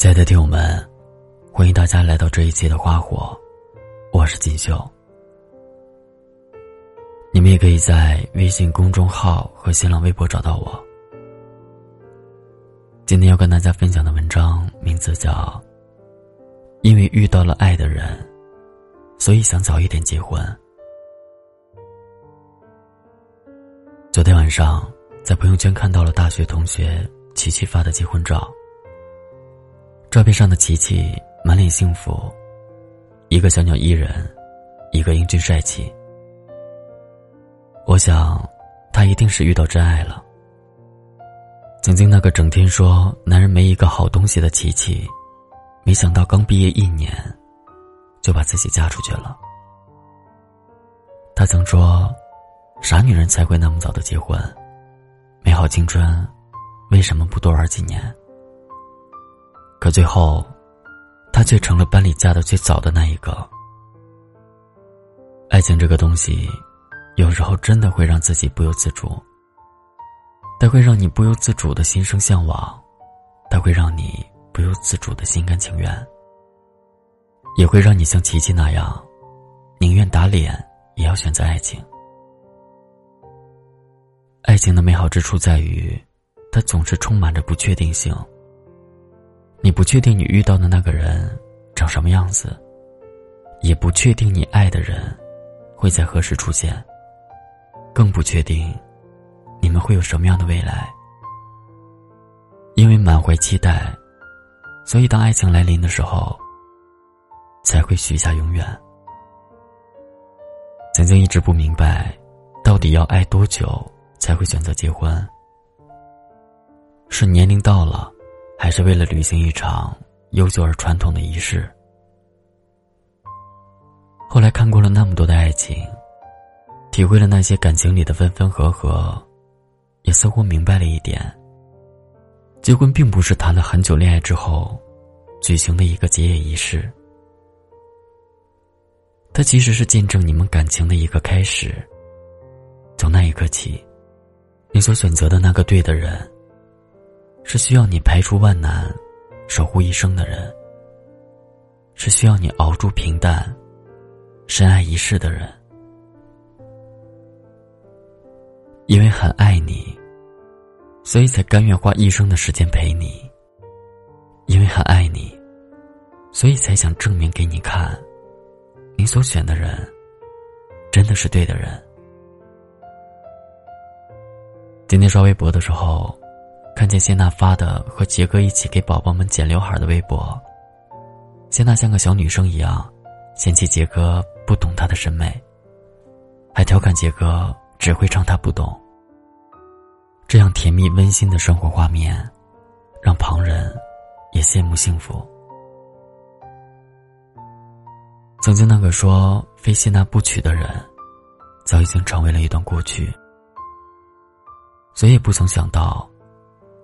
亲爱的听友们，欢迎大家来到这一期的花火，我是锦绣。你们也可以在微信公众号和新浪微博找到我。今天要跟大家分享的文章名字叫《因为遇到了爱的人，所以想早一点结婚》。昨天晚上在朋友圈看到了大学同学琪琪发的结婚照。照片上的琪琪满脸幸福，一个小鸟依人，一个英俊帅气。我想，他一定是遇到真爱了。曾经那个整天说男人没一个好东西的琪琪，没想到刚毕业一年，就把自己嫁出去了。他曾说：“啥女人才会那么早的结婚？美好青春，为什么不多玩几年？”可最后，他却成了班里嫁的最早的那一个。爱情这个东西，有时候真的会让自己不由自主。它会让你不由自主的心生向往，它会让你不由自主的心甘情愿，也会让你像琪琪那样，宁愿打脸也要选择爱情。爱情的美好之处在于，它总是充满着不确定性。你不确定你遇到的那个人长什么样子，也不确定你爱的人会在何时出现，更不确定你们会有什么样的未来。因为满怀期待，所以当爱情来临的时候，才会许下永远。曾经一直不明白，到底要爱多久才会选择结婚？是年龄到了？还是为了履行一场悠久而传统的仪式。后来看过了那么多的爱情，体会了那些感情里的分分合合，也似乎明白了一点：结婚并不是谈了很久恋爱之后举行的一个结业仪式，它其实是见证你们感情的一个开始。从那一刻起，你所选择的那个对的人。是需要你排除万难，守护一生的人。是需要你熬住平淡，深爱一世的人。因为很爱你，所以才甘愿花一生的时间陪你。因为很爱你，所以才想证明给你看，你所选的人，真的是对的人。今天刷微博的时候。看见谢娜发的和杰哥一起给宝宝们剪刘海的微博，谢娜像个小女生一样，嫌弃杰哥不懂她的审美，还调侃杰哥只会唱她不懂。这样甜蜜温馨的生活画面，让旁人也羡慕幸福。曾经那个说非谢娜不娶的人，早已经成为了一段过去。谁也不曾想到。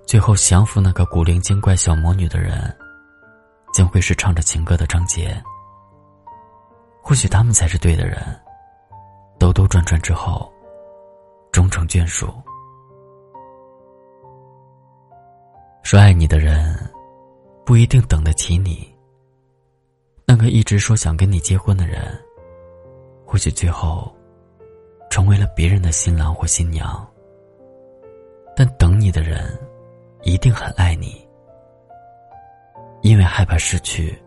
最后降服那个古灵精怪小魔女的人，将会是唱着情歌的张杰。或许他们才是对的人。兜兜转转之后，终成眷属。说爱你的人，不一定等得起你。那个一直说想跟你结婚的人，或许最后，成为了别人的新郎或新娘。但等你的人。一定很爱你，因为害怕失去，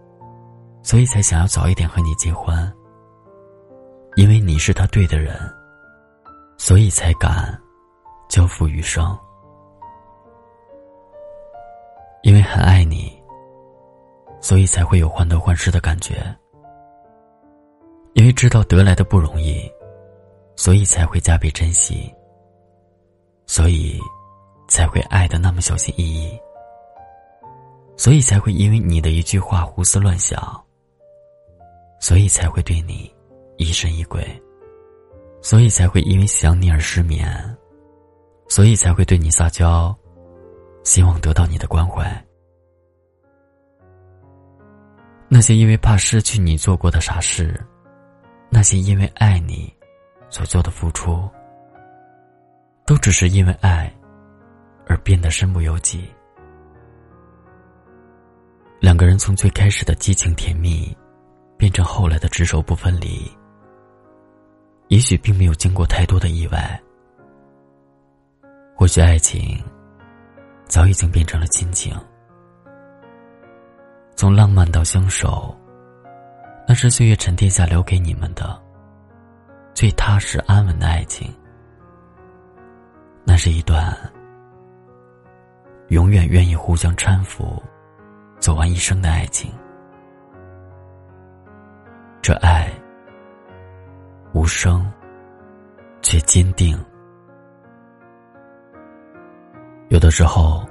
所以才想要早一点和你结婚。因为你是他对的人，所以才敢交付余生。因为很爱你，所以才会有患得患失的感觉。因为知道得来的不容易，所以才会加倍珍惜。所以。才会爱的那么小心翼翼，所以才会因为你的一句话胡思乱想，所以才会对你疑神疑鬼，所以才会因为想你而失眠，所以才会对你撒娇，希望得到你的关怀。那些因为怕失去你做过的傻事，那些因为爱你所做的付出，都只是因为爱。而变得身不由己。两个人从最开始的激情甜蜜，变成后来的执手不分离。也许并没有经过太多的意外，或许爱情早已经变成了亲情。从浪漫到相守，那是岁月沉淀下留给你们的最踏实安稳的爱情。那是一段永远愿意互相搀扶、走完一生的爱情。这爱。无声，却坚定。有的时候，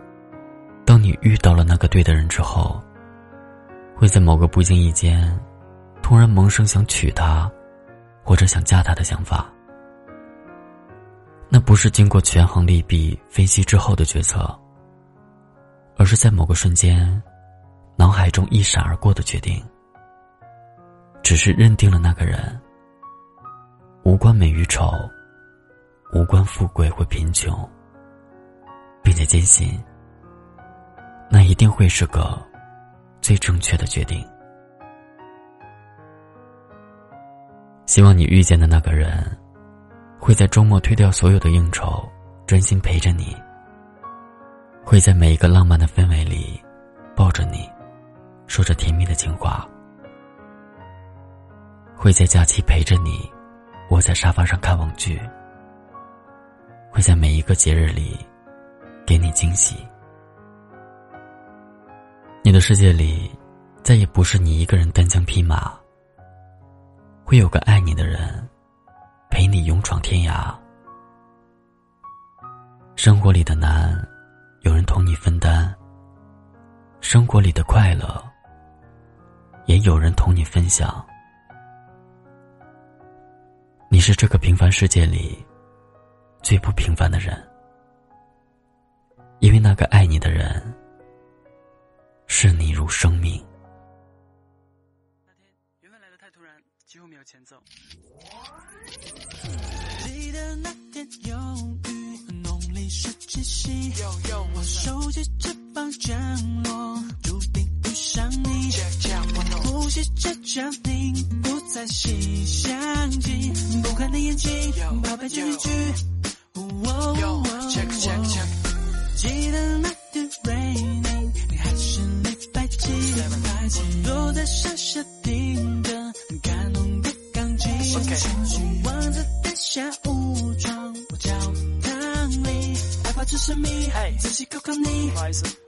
当你遇到了那个对的人之后，会在某个不经意间，突然萌生想娶她，或者想嫁她的想法。那不是经过权衡利弊分析之后的决策，而是在某个瞬间，脑海中一闪而过的决定。只是认定了那个人。无关美与丑，无关富贵或贫穷，并且坚信，那一定会是个最正确的决定。希望你遇见的那个人，会在周末推掉所有的应酬，专心陪着你；会在每一个浪漫的氛围里，抱着你，说着甜蜜的情话；会在假期陪着你。窝在沙发上看网剧，会在每一个节日里给你惊喜。你的世界里再也不是你一个人单枪匹马，会有个爱你的人陪你勇闯天涯。生活里的难，有人同你分担；生活里的快乐，也有人同你分享。你是这个平凡世界里最不平凡的人，因为那个爱你的人视你如生命。那天缘分来的太突然，几乎没有前奏。记得那天有雨，是气息，我手机翅膀降落，注定遇上你，呼吸着叫你不再细想起。的眼睛，宝贝，这一句。害怕只是谜，仔细考考你。你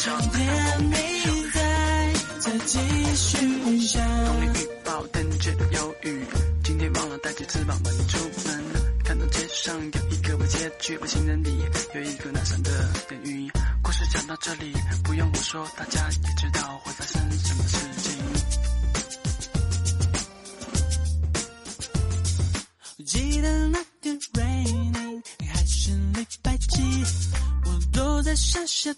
昨天你在在继续想，梦里预报，但你有雨。今天忘了带纸，吃饱晚出门。看到街上有一个不结局，我心整理，有一个难想的电影故事。讲到这里，不用我说，大家也知道会发生什么事情。记得那天 rainy，你还是礼拜几？我躲在下雪。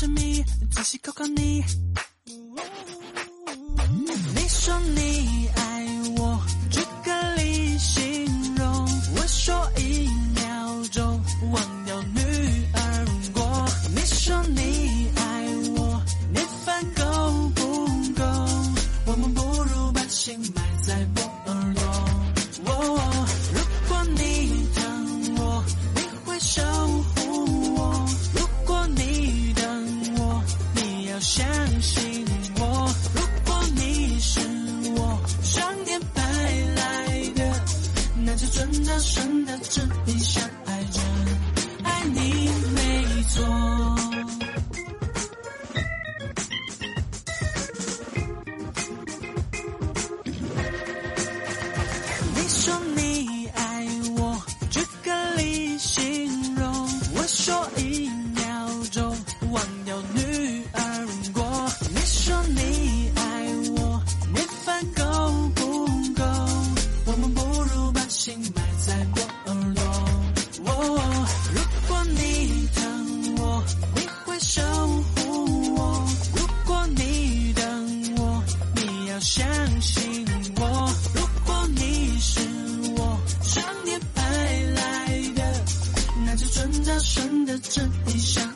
神秘，仔细考考你。信我。如果你是我上天派来的那就转到圣诞这一下相信我，如果你是我上天派来的，那就准找神的旨意。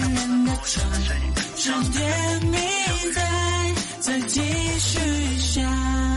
人的床上，甜蜜在再继续下。